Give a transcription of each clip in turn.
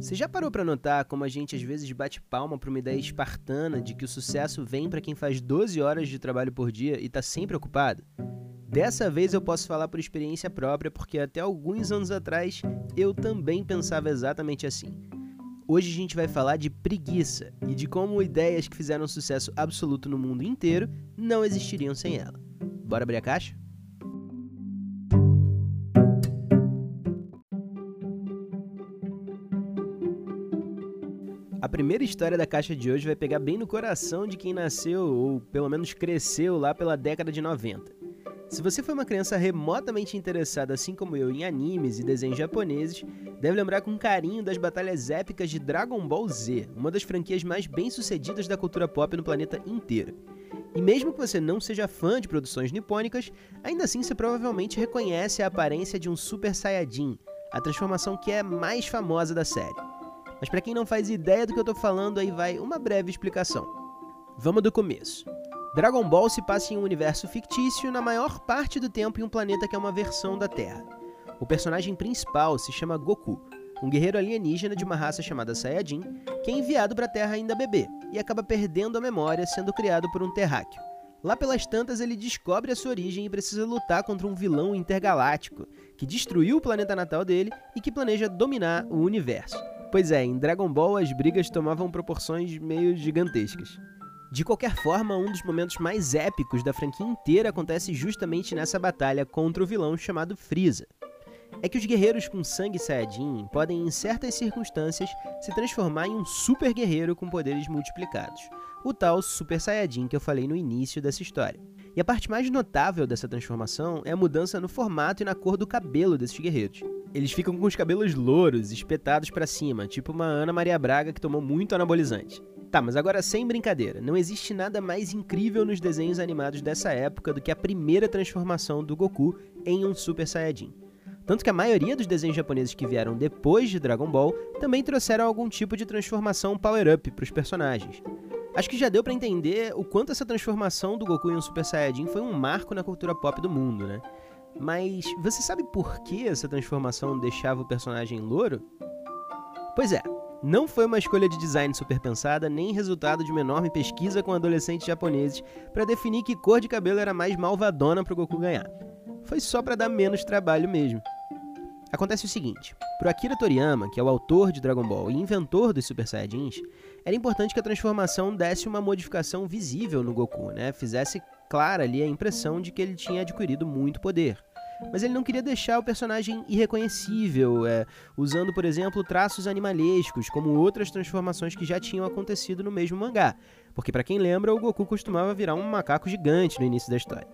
Você já parou para notar como a gente às vezes bate palma para uma ideia espartana de que o sucesso vem para quem faz 12 horas de trabalho por dia e está sempre ocupado? Dessa vez eu posso falar por experiência própria, porque até alguns anos atrás eu também pensava exatamente assim. Hoje a gente vai falar de preguiça e de como ideias que fizeram sucesso absoluto no mundo inteiro não existiriam sem ela. Bora abrir a caixa? A primeira história da caixa de hoje vai pegar bem no coração de quem nasceu ou pelo menos cresceu lá pela década de 90. Se você foi uma criança remotamente interessada, assim como eu, em animes e desenhos japoneses, deve lembrar com carinho das batalhas épicas de Dragon Ball Z, uma das franquias mais bem-sucedidas da cultura pop no planeta inteiro. E mesmo que você não seja fã de produções nipônicas, ainda assim você provavelmente reconhece a aparência de um Super Saiyajin, a transformação que é mais famosa da série. Mas para quem não faz ideia do que eu tô falando, aí vai uma breve explicação. Vamos do começo. Dragon Ball se passa em um universo fictício na maior parte do tempo em um planeta que é uma versão da Terra. O personagem principal se chama Goku, um guerreiro alienígena de uma raça chamada Saiyajin, que é enviado para a Terra ainda bebê e acaba perdendo a memória sendo criado por um terráqueo. Lá pelas tantas, ele descobre a sua origem e precisa lutar contra um vilão intergaláctico que destruiu o planeta natal dele e que planeja dominar o universo. Pois é, em Dragon Ball as brigas tomavam proporções meio gigantescas. De qualquer forma, um dos momentos mais épicos da franquia inteira acontece justamente nessa batalha contra o vilão chamado Freeza. É que os guerreiros com sangue Saiyajin podem, em certas circunstâncias, se transformar em um super guerreiro com poderes multiplicados, o tal Super Saiyajin que eu falei no início dessa história. E a parte mais notável dessa transformação é a mudança no formato e na cor do cabelo desses guerreiros. Eles ficam com os cabelos louros, espetados para cima, tipo uma Ana Maria Braga que tomou muito anabolizante. Tá, mas agora sem brincadeira, não existe nada mais incrível nos desenhos animados dessa época do que a primeira transformação do Goku em um Super Saiyajin. Tanto que a maioria dos desenhos japoneses que vieram depois de Dragon Ball também trouxeram algum tipo de transformação power-up para os personagens. Acho que já deu para entender o quanto essa transformação do Goku em um Super Saiyajin foi um marco na cultura pop do mundo, né? Mas você sabe por que essa transformação deixava o personagem louro? Pois é, não foi uma escolha de design super pensada, nem resultado de uma enorme pesquisa com adolescentes japoneses para definir que cor de cabelo era mais malvadona para o Goku ganhar. Foi só para dar menos trabalho mesmo. Acontece o seguinte: para Akira Toriyama, que é o autor de Dragon Ball e inventor dos Super Saiyajins, era importante que a transformação desse uma modificação visível no Goku, né? Fizesse clara ali a impressão de que ele tinha adquirido muito poder. Mas ele não queria deixar o personagem irreconhecível, é, usando, por exemplo, traços animalescos, como outras transformações que já tinham acontecido no mesmo mangá. Porque, para quem lembra, o Goku costumava virar um macaco gigante no início da história.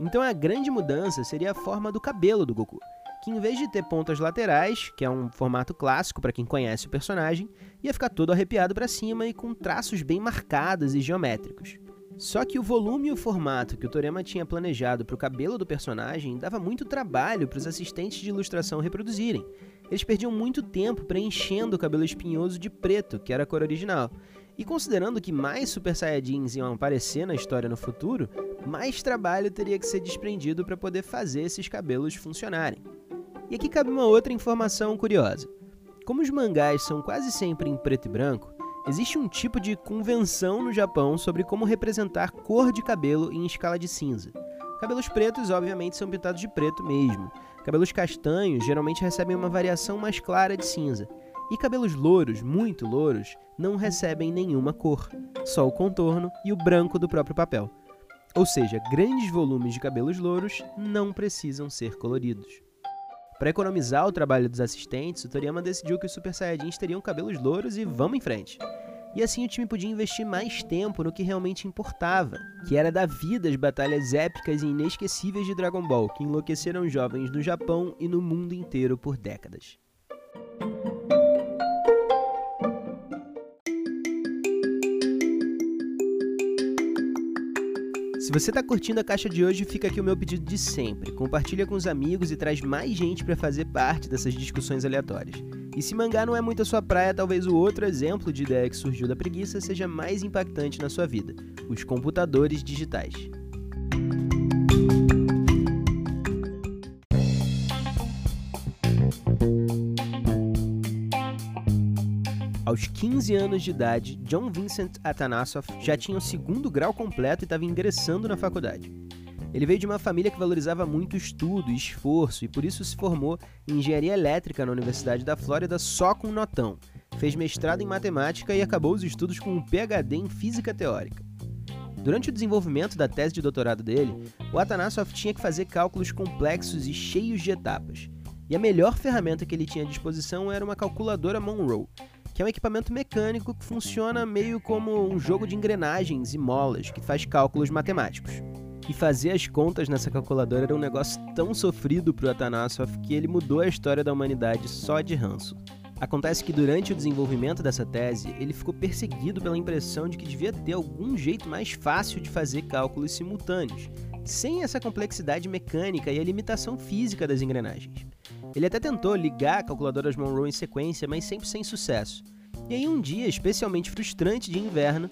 Então a grande mudança seria a forma do cabelo do Goku, que em vez de ter pontas laterais, que é um formato clássico para quem conhece o personagem, ia ficar todo arrepiado para cima e com traços bem marcados e geométricos. Só que o volume e o formato que o Toriyama tinha planejado para o cabelo do personagem dava muito trabalho para os assistentes de ilustração reproduzirem. Eles perdiam muito tempo preenchendo o cabelo espinhoso de preto, que era a cor original. E considerando que mais Super Saiyajins iam aparecer na história no futuro, mais trabalho teria que ser desprendido para poder fazer esses cabelos funcionarem. E aqui cabe uma outra informação curiosa. Como os mangás são quase sempre em preto e branco, Existe um tipo de convenção no Japão sobre como representar cor de cabelo em escala de cinza. Cabelos pretos, obviamente, são pintados de preto mesmo. Cabelos castanhos geralmente recebem uma variação mais clara de cinza. E cabelos louros, muito louros, não recebem nenhuma cor, só o contorno e o branco do próprio papel. Ou seja, grandes volumes de cabelos louros não precisam ser coloridos. Para economizar o trabalho dos assistentes, o Toriyama decidiu que os Super Saiyajins teriam cabelos louros e vamos em frente. E assim o time podia investir mais tempo no que realmente importava, que era dar vida às batalhas épicas e inesquecíveis de Dragon Ball, que enlouqueceram jovens no Japão e no mundo inteiro por décadas. Se você está curtindo a caixa de hoje, fica aqui o meu pedido de sempre. Compartilha com os amigos e traz mais gente para fazer parte dessas discussões aleatórias. E se mangá não é muito a sua praia, talvez o outro exemplo de ideia que surgiu da preguiça seja mais impactante na sua vida: os computadores digitais. Aos 15 anos de idade, John Vincent Atanasov já tinha o segundo grau completo e estava ingressando na faculdade. Ele veio de uma família que valorizava muito estudo e esforço e por isso se formou em engenharia elétrica na Universidade da Flórida só com notão. Fez mestrado em matemática e acabou os estudos com um PhD em física teórica. Durante o desenvolvimento da tese de doutorado dele, o Atanasov tinha que fazer cálculos complexos e cheios de etapas. E a melhor ferramenta que ele tinha à disposição era uma calculadora Monroe, que é um equipamento mecânico que funciona meio como um jogo de engrenagens e molas que faz cálculos matemáticos. E fazer as contas nessa calculadora era um negócio tão sofrido para o Atanasov que ele mudou a história da humanidade só de ranço. Acontece que durante o desenvolvimento dessa tese, ele ficou perseguido pela impressão de que devia ter algum jeito mais fácil de fazer cálculos simultâneos, sem essa complexidade mecânica e a limitação física das engrenagens. Ele até tentou ligar calculadoras Monroe em sequência, mas sempre sem sucesso. E aí um dia, especialmente frustrante de inverno,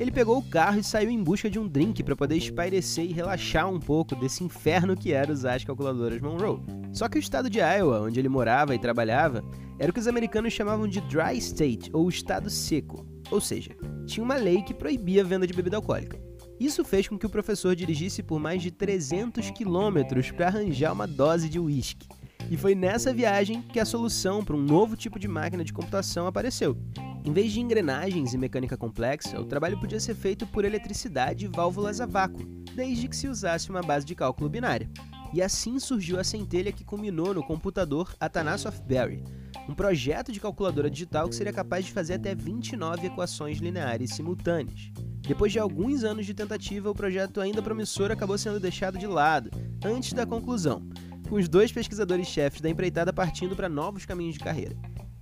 ele pegou o carro e saiu em busca de um drink para poder espairecer e relaxar um pouco desse inferno que era usar as calculadoras Monroe. Só que o estado de Iowa, onde ele morava e trabalhava, era o que os americanos chamavam de dry state, ou estado seco. Ou seja, tinha uma lei que proibia a venda de bebida alcoólica. Isso fez com que o professor dirigisse por mais de 300 quilômetros para arranjar uma dose de uísque. E foi nessa viagem que a solução para um novo tipo de máquina de computação apareceu. Em vez de engrenagens e mecânica complexa, o trabalho podia ser feito por eletricidade e válvulas a vácuo, desde que se usasse uma base de cálculo binária. E assim surgiu a centelha que culminou no computador Atanasov Berry, um projeto de calculadora digital que seria capaz de fazer até 29 equações lineares simultâneas. Depois de alguns anos de tentativa, o projeto ainda promissor acabou sendo deixado de lado, antes da conclusão, com os dois pesquisadores-chefes da empreitada partindo para novos caminhos de carreira.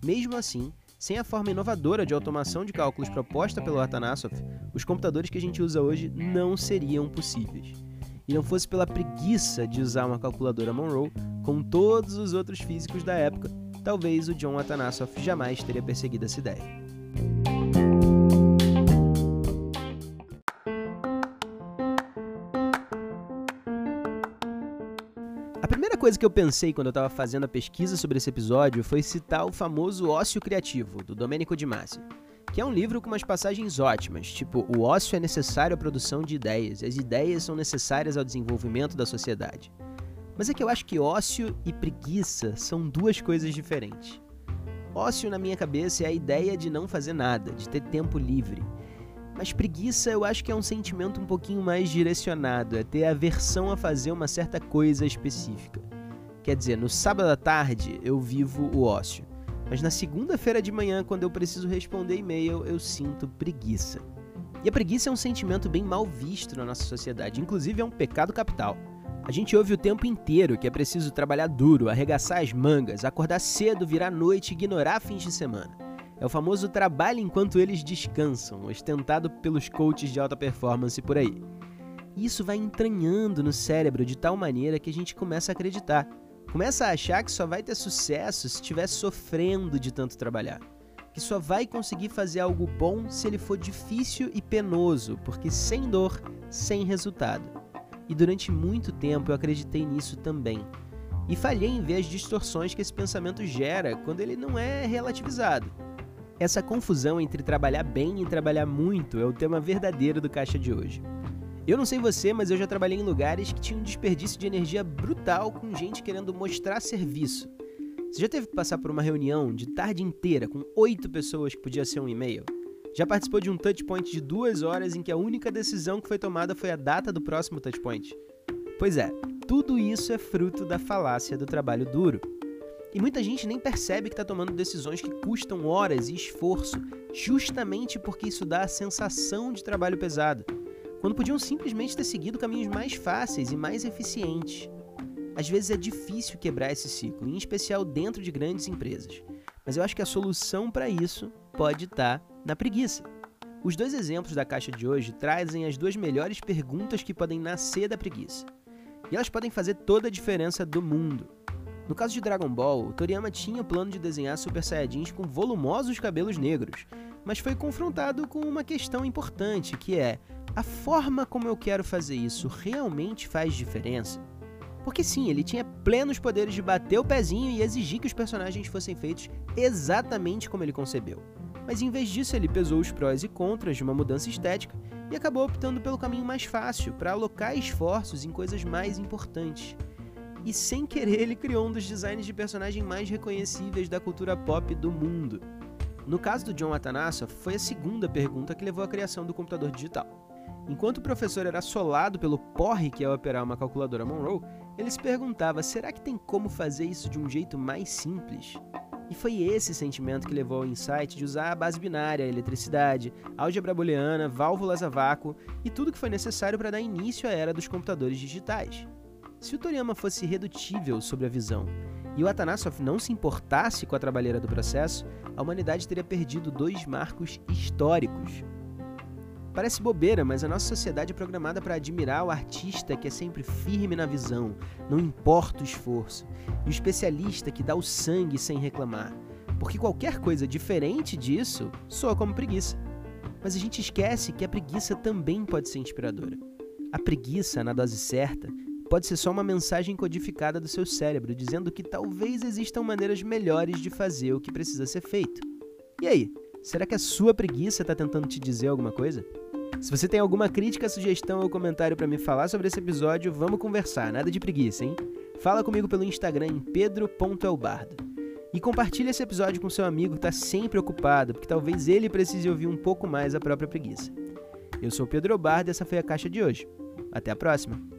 Mesmo assim, sem a forma inovadora de automação de cálculos proposta pelo Atanasov, os computadores que a gente usa hoje não seriam possíveis. E não fosse pela preguiça de usar uma calculadora Monroe, com todos os outros físicos da época, talvez o John Atanasov jamais teria perseguido essa ideia. Coisa que eu pensei quando eu estava fazendo a pesquisa sobre esse episódio foi citar o famoso Ócio Criativo, do Domenico Di Masi, que é um livro com umas passagens ótimas, tipo, o ócio é necessário à produção de ideias, as ideias são necessárias ao desenvolvimento da sociedade. Mas é que eu acho que ócio e preguiça são duas coisas diferentes. Ócio, na minha cabeça, é a ideia de não fazer nada, de ter tempo livre. Mas preguiça eu acho que é um sentimento um pouquinho mais direcionado, é ter aversão a fazer uma certa coisa específica. Quer dizer, no sábado à tarde eu vivo o ócio, mas na segunda-feira de manhã, quando eu preciso responder e-mail, eu sinto preguiça. E a preguiça é um sentimento bem mal visto na nossa sociedade, inclusive é um pecado capital. A gente ouve o tempo inteiro que é preciso trabalhar duro, arregaçar as mangas, acordar cedo, virar noite e ignorar fins de semana. É o famoso trabalho enquanto eles descansam, ostentado pelos coaches de alta performance por aí. Isso vai entranhando no cérebro de tal maneira que a gente começa a acreditar Começa a achar que só vai ter sucesso se estiver sofrendo de tanto trabalhar. Que só vai conseguir fazer algo bom se ele for difícil e penoso, porque sem dor, sem resultado. E durante muito tempo eu acreditei nisso também. E falhei em ver as distorções que esse pensamento gera quando ele não é relativizado. Essa confusão entre trabalhar bem e trabalhar muito é o tema verdadeiro do Caixa de hoje. Eu não sei você, mas eu já trabalhei em lugares que tinham um desperdício de energia brutal com gente querendo mostrar serviço. Você já teve que passar por uma reunião de tarde inteira com oito pessoas que podia ser um e-mail? Já participou de um touchpoint de duas horas em que a única decisão que foi tomada foi a data do próximo touchpoint? Pois é, tudo isso é fruto da falácia do trabalho duro. E muita gente nem percebe que está tomando decisões que custam horas e esforço, justamente porque isso dá a sensação de trabalho pesado quando podiam simplesmente ter seguido caminhos mais fáceis e mais eficientes. Às vezes é difícil quebrar esse ciclo, em especial dentro de grandes empresas, mas eu acho que a solução para isso pode estar tá na preguiça. Os dois exemplos da caixa de hoje trazem as duas melhores perguntas que podem nascer da preguiça. E elas podem fazer toda a diferença do mundo. No caso de Dragon Ball, Toriyama tinha o plano de desenhar Super Saiyajins com volumosos cabelos negros, mas foi confrontado com uma questão importante, que é a forma como eu quero fazer isso realmente faz diferença? Porque sim, ele tinha plenos poderes de bater o pezinho e exigir que os personagens fossem feitos exatamente como ele concebeu. Mas em vez disso, ele pesou os prós e contras de uma mudança estética e acabou optando pelo caminho mais fácil, para alocar esforços em coisas mais importantes. E sem querer, ele criou um dos designs de personagem mais reconhecíveis da cultura pop do mundo. No caso do John Atanasov, foi a segunda pergunta que levou à criação do computador digital. Enquanto o professor era assolado pelo porre que é operar uma calculadora Monroe, ele se perguntava: será que tem como fazer isso de um jeito mais simples? E foi esse sentimento que levou ao insight de usar a base binária, a eletricidade, álgebra booleana, válvulas a vácuo e tudo que foi necessário para dar início à era dos computadores digitais. Se o Toriyama fosse irredutível sobre a visão e o Atanasov não se importasse com a trabalheira do processo, a humanidade teria perdido dois marcos históricos. Parece bobeira, mas a nossa sociedade é programada para admirar o artista que é sempre firme na visão, não importa o esforço, e o especialista que dá o sangue sem reclamar, porque qualquer coisa diferente disso soa como preguiça. Mas a gente esquece que a preguiça também pode ser inspiradora. A preguiça, na dose certa, pode ser só uma mensagem codificada do seu cérebro dizendo que talvez existam maneiras melhores de fazer o que precisa ser feito. E aí, será que a sua preguiça está tentando te dizer alguma coisa? Se você tem alguma crítica, sugestão ou comentário para me falar sobre esse episódio, vamos conversar, nada de preguiça, hein? Fala comigo pelo Instagram em pedro.elbardo. E compartilhe esse episódio com seu amigo que está sempre ocupado, porque talvez ele precise ouvir um pouco mais a própria preguiça. Eu sou o Pedro Elbardo e essa foi a caixa de hoje. Até a próxima!